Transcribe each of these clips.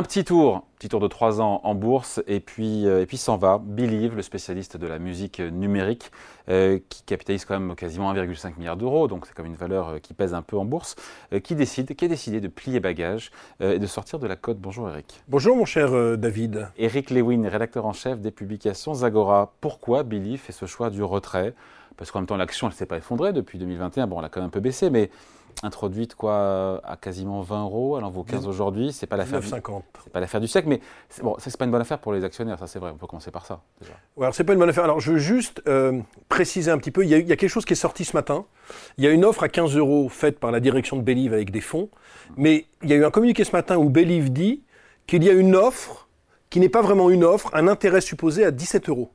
Un petit tour, petit tour de trois ans en bourse, et puis, euh, et puis s'en va. Believe, le spécialiste de la musique numérique, euh, qui capitalise quand même quasiment 1,5 milliard d'euros, donc c'est comme une valeur euh, qui pèse un peu en bourse, qui décide, qui a décidé de plier bagage et de sortir de la cote. Bonjour Eric. Bonjour mon cher David. Eric Lewin, rédacteur en chef des publications Zagora. Pourquoi Believe fait ce choix du retrait? Parce qu'en même temps l'action elle ne s'est pas effondrée depuis 2021, bon elle a quand même un peu baissé, mais introduite quoi à quasiment 20 euros, elle en vaut 15 aujourd'hui. C'est pas l'affaire. Du, c'est pas l'affaire du siècle, mais bon, c'est pas une bonne affaire pour les actionnaires, ça c'est vrai. On peut commencer par ça déjà. Ouais, alors c'est pas une bonne affaire. Alors je veux juste euh, préciser un petit peu. Il y, a, il y, a, quelque chose qui est sorti ce matin. Il y a une offre à 15 euros faite par la direction de Believe avec des fonds, mais il y a eu un communiqué ce matin où Believe dit qu'il y a une offre qui n'est pas vraiment une offre, un intérêt supposé à 17 euros.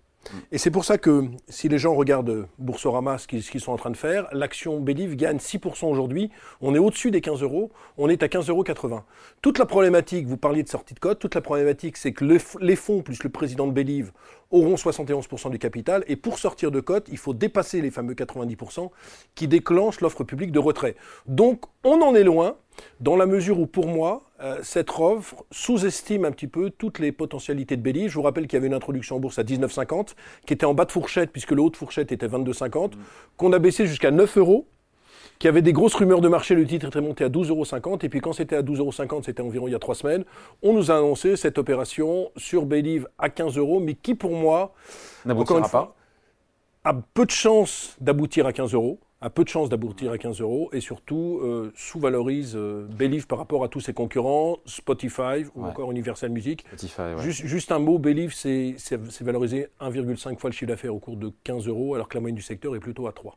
Et c'est pour ça que si les gens regardent Boursorama, ce qu'ils sont en train de faire, l'action Believe gagne 6% aujourd'hui. On est au-dessus des 15 euros. On est à 15,80 euros. Toute la problématique, vous parliez de sortie de code, toute la problématique, c'est que les fonds plus le président de Believe auront 71% du capital. Et pour sortir de cote, il faut dépasser les fameux 90% qui déclenchent l'offre publique de retrait. Donc, on en est loin, dans la mesure où, pour moi, euh, cette offre sous-estime un petit peu toutes les potentialités de Belly. Je vous rappelle qu'il y avait une introduction en bourse à 19,50, qui était en bas de fourchette, puisque le haut de fourchette était 22,50, qu'on a baissé jusqu'à 9 euros qui avait des grosses rumeurs de marché, le titre était monté à 12,50 euros, et puis quand c'était à 12,50 euros, c'était environ il y a trois semaines, on nous a annoncé cette opération sur Believe à 15 euros, mais qui pour moi, n'aboutira pas, a peu de chances d'aboutir à 15 euros a peu de chances d'aboutir à 15 euros et surtout euh, sous-valorise euh, Believe par rapport à tous ses concurrents, Spotify ou encore Universal Music. juste, juste, un mot, Believe, c'est valorisé 1,5 fois le chiffre d'affaires au cours de 15 euros alors que la moyenne du secteur est plutôt à 3.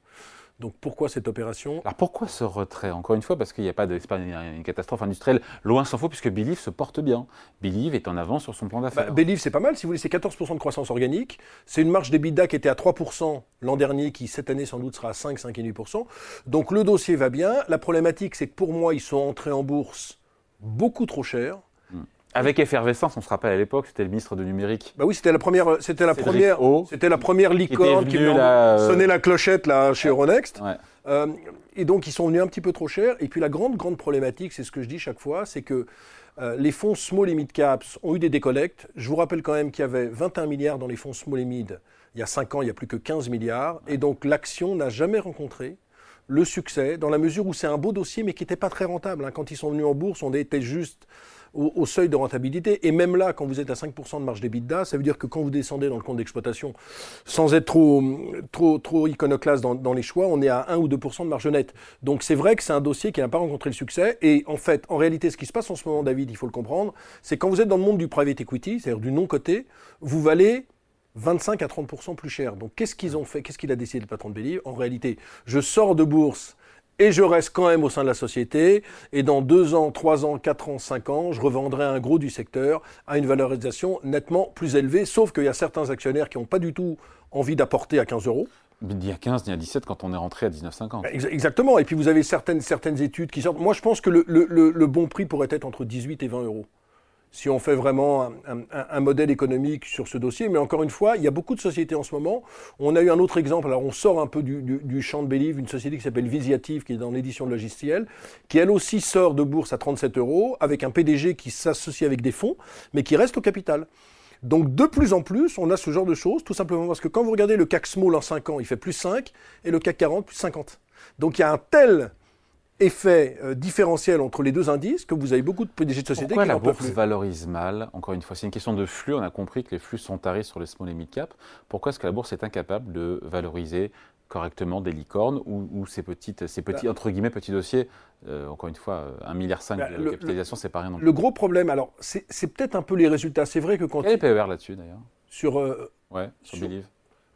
Donc pourquoi cette opération? Alors pourquoi ce retrait? Encore une fois, parce qu'il n'y a pas de, une catastrophe industrielle, loin s'en faut, puisque Believe se porte bien. Believe est en avance sur son plan d'affaires. Bah, Believe, c'est pas mal, si vous voulez, c'est 14% de croissance organique. C'est une marge d'EBITDA qui était à 3% l'an dernier, qui cette année sans doute sera à 5, 5,5%. Donc le dossier va bien. La problématique, c'est que pour moi, ils sont entrés en bourse beaucoup trop cher. Avec effervescence, on se rappelle à l'époque, c'était le ministre du numérique. Bah oui, c'était la première, c'était la première, c'était la première licorne qui, a euh, sonné la clochette là chez Euronext. Euh, et donc ils sont venus un petit peu trop cher. Et puis la grande grande problématique, c'est ce que je dis chaque fois, c'est que euh, les fonds small et mid caps ont eu des décollectes. Je vous rappelle quand même qu'il y avait 21 milliards dans les fonds small et mid. Il y a 5 ans, il y a plus que 15 milliards. Et donc l'action n'a jamais rencontré le succès dans la mesure où c'est un beau dossier mais qui n'était pas très rentable. Hein. Quand ils sont venus en bourse, on était juste au, seuil de rentabilité. Et même là, quand vous êtes à 5% de marge d'EBITDA, ça veut dire que quand vous descendez dans le compte d'exploitation, sans être trop, trop, trop iconoclaste dans, les choix, on est à 1 ou 2% de marge nette. Donc c'est vrai que c'est un dossier qui n'a pas rencontré le succès. Et en fait, en réalité, ce qui se passe en ce moment, David, il faut le comprendre, c'est quand vous êtes dans le monde du private equity, c'est-à-dire du non-coté, vous valez 25 à 30% plus cher. Donc qu'est-ce qu'ils ont fait? Qu'est-ce qu'il a décidé le patron de Believe En réalité, je sors de bourse et je reste quand même au sein de la société. Et dans deux ans, trois ans, quatre ans, cinq ans, je revendrai un gros du secteur à une valorisation nettement plus élevée. Sauf qu'il y a certains actionnaires qui n'ont pas du tout envie d'apporter à 15 euros. Ni à 15 ni à 17 quand on est rentré à 19,50. Exactement. Et puis vous avez certaines, certaines études qui sortent. Moi, je pense que le, le, le bon prix pourrait être entre 18 et 20 euros si on fait vraiment un, modèle économique sur ce dossier. Mais encore une fois, il y a beaucoup de sociétés en ce moment. On a eu un autre exemple, alors on sort un peu du, champ de Believe, une société qui s'appelle Visiative, qui est dans l'édition de logiciel, qui elle aussi sort de bourse à 37 euros, avec un PDG qui s'associe avec des fonds, mais qui reste au capital. Donc de plus en plus, on a ce genre de choses, tout simplement parce que quand vous regardez le CAC Small en 5 ans, il fait plus 5, et le CAC 40 plus 50. Donc il y a un tel effet euh, différentiel entre les deux indices que vous avez beaucoup de PDG de sociétés Pourquoi la bourse valorise mal Encore une fois, c'est une question de flux. On a compris que les flux sont tarés sur les small et mid cap. Pourquoi est-ce que la bourse est incapable de valoriser correctement des licornes ou, ces, petites, ces petits, bah. entre guillemets, petits dossiers? Euh, Encore une fois, 1,5 milliard bah, de capitalisation, c'est pas rien non plus. Le gros problème, alors, c'est peut-être un peu les résultats. C'est vrai que quand. Quel est PER là-dessus d'ailleurs Sur. Euh, ouais, sur, sur Believe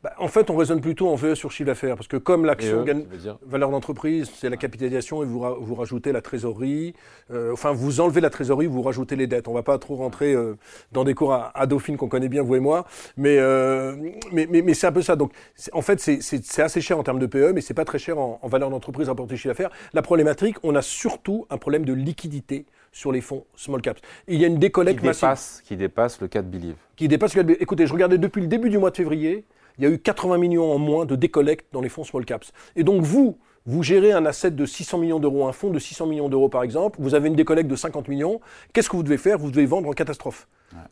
bah, en fait, on raisonne plutôt en VE sur chiffre d'affaires, parce que comme l'action gagne valeur d'entreprise, c'est la capitalisation et vous, vous rajoutez la trésorerie. Euh, enfin, vous enlevez la trésorerie, vous rajoutez les dettes. On ne va pas trop rentrer euh, dans des cours à, Dauphine qu'on connaît bien, vous et moi, mais, euh, mais, mais, c'est un peu ça. Donc, en fait, c'est assez cher en termes de PE, mais c'est pas très cher en, valeur d'entreprise rapportée chiffre d'affaires. La problématique, on a surtout un problème de liquidité sur les fonds small caps. Il y a une décollecte qui dépasse, Qui dépasse le cas de Believe. Qui dépasse le cas de Écoutez, je regardais depuis le début du mois de février, il y a eu 80 millions en moins de décollecte dans les fonds small caps. Et donc vous, Vous gérez un asset de 600 millions d'euros, un fonds de 600 millions d'euros par exemple, vous avez une décollecte de 50 millions, qu'est-ce que vous devez faire? Vous devez vendre en catastrophe.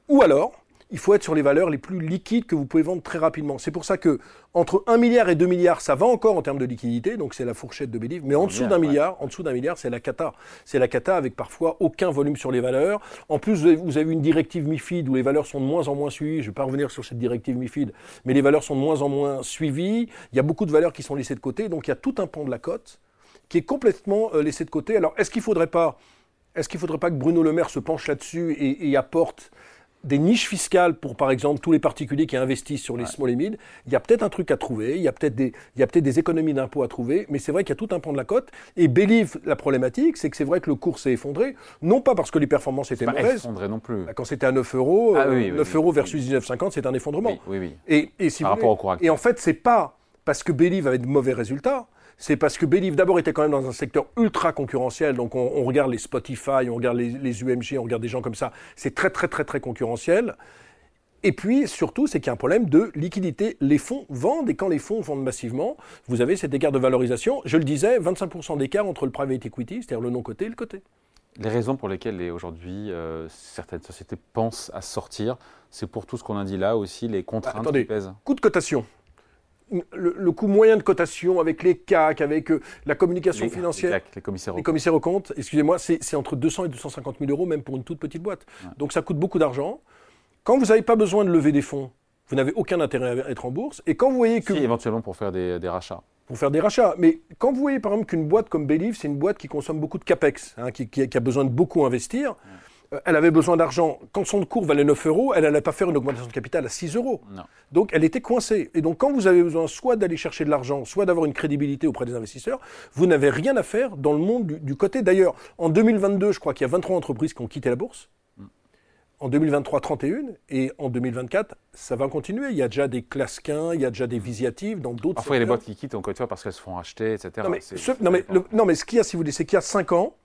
Ou alors, il faut être sur les valeurs les plus liquides que vous pouvez vendre très rapidement. C'est pour ça que entre 1 milliard et 2 milliards, ça va encore en termes de liquidité, donc c'est la fourchette de Béliv, mais en dessous d'un milliard, en dessous d'un milliard, c'est la cata. C'est la cata avec parfois aucun volume sur les valeurs. En plus, vous avez une directive MIFID où les valeurs sont de moins en moins suivies. Je ne vais pas revenir sur cette directive MIFID, mais les valeurs sont de moins en moins suivies. Il y a beaucoup de valeurs qui sont laissées de côté, donc il y a tout un pan de la cote qui est complètement euh, laissé de côté. Alors, est-ce qu'il ne faudrait pas est-ce qu'il ne faudrait pas que Bruno Le Maire se penche là-dessus et, apporte des niches fiscales pour, par exemple, tous les particuliers qui investissent sur les small et mid, il y a peut-être un truc à trouver, il y a peut-être des, il y a peut-être des économies d'impôts à trouver, mais c'est vrai qu'il y a tout un pan de la cote. Et Believe, la problématique, c'est que c'est vrai que le cours s'est effondré, non pas parce que les performances étaient mauvaises. effondré non plus. Bah, quand c'était à 9 euros, 9 ah euh, euros versus 19,50, c'est un effondrement. Oui, oui. Et, et si par rapport au cours Et en fait, c'est pas parce que Believe avait de mauvais résultats, c'est parce que Believe d'abord était quand même dans un secteur ultra concurrentiel. Donc on, regarde les Spotify, on regarde les, UMG, on regarde des gens comme ça. C'est très très très très concurrentiel. Et puis surtout, c'est qu'il y a un problème de liquidité. Les fonds vendent et quand les fonds vendent massivement, vous avez cet écart de valorisation. Je le disais, 25% d'écart entre le private equity, c'est-à-dire le non-coté et le côté. Les raisons pour lesquelles aujourd'hui euh, certaines sociétés pensent à sortir, c'est pour tout ce qu'on a dit là aussi, les contraintes bah, qui pèsent. Coût de cotation le, coût moyen de cotation avec les CAC, avec euh, la communication financière, les, commissaires, les commissaires aux comptes, excusez-moi, c'est entre 200 et 250 000 euros, même pour une toute petite boîte. Donc ça coûte beaucoup d'argent. Quand vous n'avez pas besoin de lever des fonds, vous n'avez aucun intérêt à être en bourse. Et quand vous voyez que... Si, éventuellement pour faire des, rachats. Pour faire des rachats. Mais quand vous voyez par exemple qu'une boîte comme Believe, c'est une boîte qui consomme beaucoup de CAPEX, hein, qui, a besoin de beaucoup investir, elle avait besoin d'argent. Quand son cours valait 9 euros, elle n'allait pas faire une augmentation de capital à 6 euros. Donc elle était coincée. Et donc quand vous avez besoin soit d'aller chercher de l'argent, soit d'avoir une crédibilité auprès des investisseurs, vous n'avez rien à faire dans le monde du, côté. D'ailleurs, en 2022, je crois qu'il y a 23 entreprises qui ont quitté la bourse. Mm. En 2023, 31. Et en 2024, ça va continuer. Il y a déjà des Clasquins, il y a déjà des Visiatives dans d'autres Parfois, il y a des boîtes qui quittent, encore une fois, parce qu'elles se font acheter, etc. Non, mais, ce, non, mais, non, mais ce qu'il y a, si vous voulez, c'est qu'il y a 5 ans,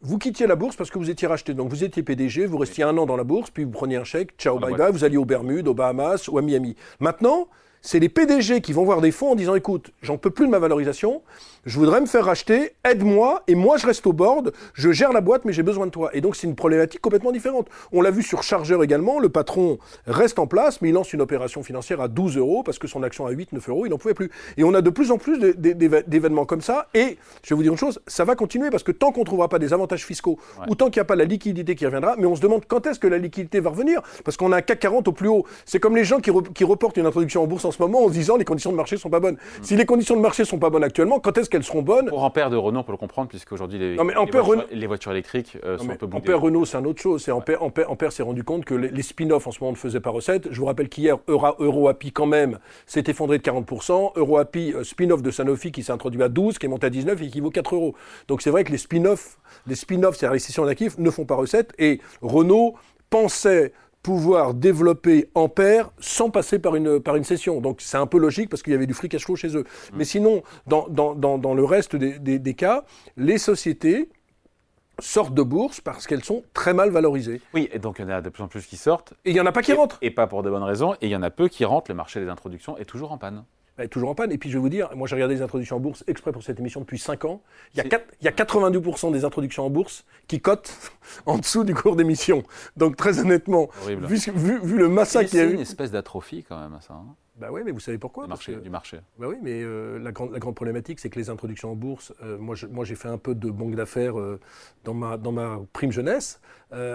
vous quittiez la bourse parce que vous étiez racheté. Donc vous étiez PDG, vous restiez un an dans la bourse, puis vous preniez un chèque, ciao, bye bye, vous alliez aux Bermudes, aux Bahamas ou à Miami. Maintenant, c'est les PDG qui vont voir des fonds en disant écoute, j'en peux plus de ma valorisation, je voudrais me faire racheter, aide-moi, et moi je reste au board, je gère la boîte, mais j'ai besoin de toi. Et donc c'est une problématique complètement différente. On l'a vu sur Chargeur également, le patron reste en place, mais il lance une opération financière à 12 euros parce que son action à 8, 9 euros, il n'en pouvait plus. Et on a de plus en plus d'événements comme ça, et je vais vous dire une chose, ça va continuer parce que tant qu'on ne trouvera pas des avantages fiscaux, ou tant qu'il n'y a pas la liquidité qui reviendra, mais on se demande quand est-ce que la liquidité va revenir, parce qu'on a un CAC 40 au plus haut. C'est comme les gens qui, qui, reportent une introduction en bourse en ce moment en se disant les conditions de marché sont pas bonnes. Mm. Si les conditions de marché sont pas bonnes actuellement, quand est-ce qu'elles seront bonnes? Ampère de Renault, on peut le comprendre, puisqu'aujourd'hui, les, les, voitures, électriques euh, sont un peu Ampère Renault, c'est un autre chose. C'est Ampère, Ampère, s'est rendu compte que les, spin-offs en ce moment ne faisaient pas recette. Je vous rappelle qu'hier, Euro, EuroAPI, quand même, s'est effondré de 40%. EuroAPI, euh, spin-off de Sanofi, qui s'est introduit à 12, qui est monté à 19 et qui vaut 4 euros. Donc c'est vrai que les spin-offs, les spin-offs, c'est-à-dire les sessions d'actifs, ne font pas recette. Et Renault pensait pouvoir développer Ampère sans passer par une, par une session. Donc c'est un peu logique parce qu'il y avait du free cash flow chez eux. Mm. Mais sinon, dans, dans, dans, le reste des, des, cas, les sociétés sortent de bourse parce qu'elles sont très mal valorisées. Oui, et donc il y en a de plus en plus qui sortent. Et il n'y en a pas qui rentrent. Et pas pour de bonnes raisons. Et il y en a peu qui rentrent. Le marché des introductions est toujours en panne est toujours en panne. Et puis je vais vous dire, moi j'ai regardé les introductions en bourse exprès pour cette émission depuis 5 ans. Il y a, il y a 92% des introductions en bourse qui cotent en dessous du cours d'émission. Donc très honnêtement, vu, vu, le massacre qu'il y a eu. C'est une espèce d'atrophie quand même ça. Hein. Bah oui, mais vous savez pourquoi Du marché. du marché. Bah oui, mais euh, la, grande, la grande problématique, c'est que les introductions en bourse, euh, moi, moi j'ai fait un peu de banque d'affaires euh, dans, ma, dans ma prime jeunesse.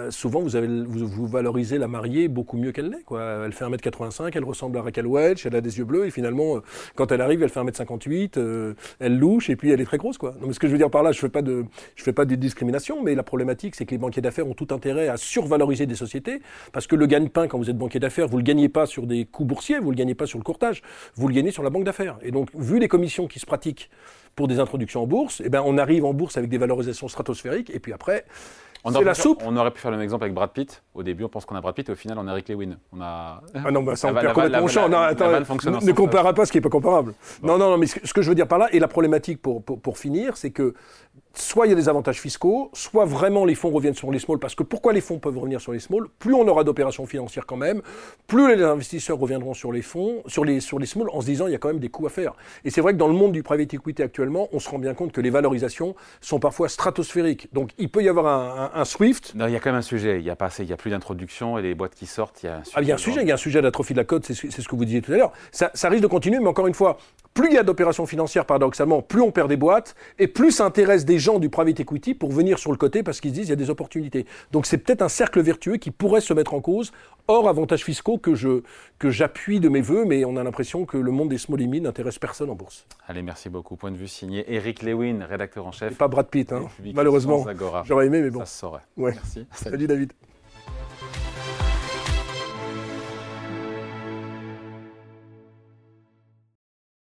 Souvent, vous, avez, vous, vous, valorisez la mariée beaucoup mieux qu'elle l'est. Quoi. Elle fait 1m85, elle ressemble à Raquel Welch, elle a des yeux bleus, et finalement, quand elle arrive, elle fait 1m58, elle louche, et puis elle est très grosse. Quoi. Donc, ce que je veux dire par là, je ne fais, pas de, je fais pas de discrimination, mais la problématique, c'est que les banquiers d'affaires ont tout intérêt à survaloriser des sociétés, parce que le gagne-pain, quand vous êtes banquier d'affaires, vous ne le gagnez pas sur des coûts boursiers, vous ne le gagnez pas sur le courtage, vous le gagnez sur la banque d'affaires. Et donc, vu les commissions qui se pratiquent pour des introductions en bourse, eh ben, on arrive en bourse avec des valorisations stratosphériques, et puis après, c'est la soupe. On aurait pu faire le même exemple avec Brad Pitt. Au début, on pense qu'on a Brad Pitt, et au final, on a Eric Lewin. On a... Ah non, bah, ça, on perd complètement champ. Non, attends, ne, comparez pas ce qui n'est pas comparable. Non, non, non, mais ce que je veux dire par là, et la problématique pour, pour, pour finir, c'est que soit il y a des avantages fiscaux, soit vraiment les fonds reviennent sur les small, parce que pourquoi les fonds peuvent revenir sur les small Plus on aura d'opérations financières quand même, plus les investisseurs reviendront sur les fonds, sur les, sur les small, en se disant il y a quand même des coûts à faire. Et c'est vrai que dans le monde du private equity actuellement, on se rend bien compte que les valorisations sont parfois stratosphériques. Donc il peut y avoir un, Swift. Non, il y a quand même un sujet, il n'y a, pas il y a plus d'introduction et les boîtes qui sortent, il y a un sujet. Ah, il y a un sujet, il y a un sujet d'atrophie de la cote, c'est ce que vous disiez tout à l'heure. Ça, ça risque de continuer, mais encore une fois, plus il y a d'opérations financières, paradoxalement, plus on perd des boîtes, et plus ça intéresse des gens du private equity pour venir sur le côté parce qu'ils disent qu'il y a des opportunités. Donc c'est peut-être un cercle vertueux qui pourrait se mettre en cause, hors avantages fiscaux que, je, que j'appuie de mes voeux, mais on a l'impression que le monde des small limits n'intéresse personne en bourse. Allez, merci beaucoup. Point de vue signé Eric Lewin, rédacteur en chef. pas Brad Pitt, hein. malheureusement. J'aurais aimé, mais bon. Ça se saurait. Merci. Salut David.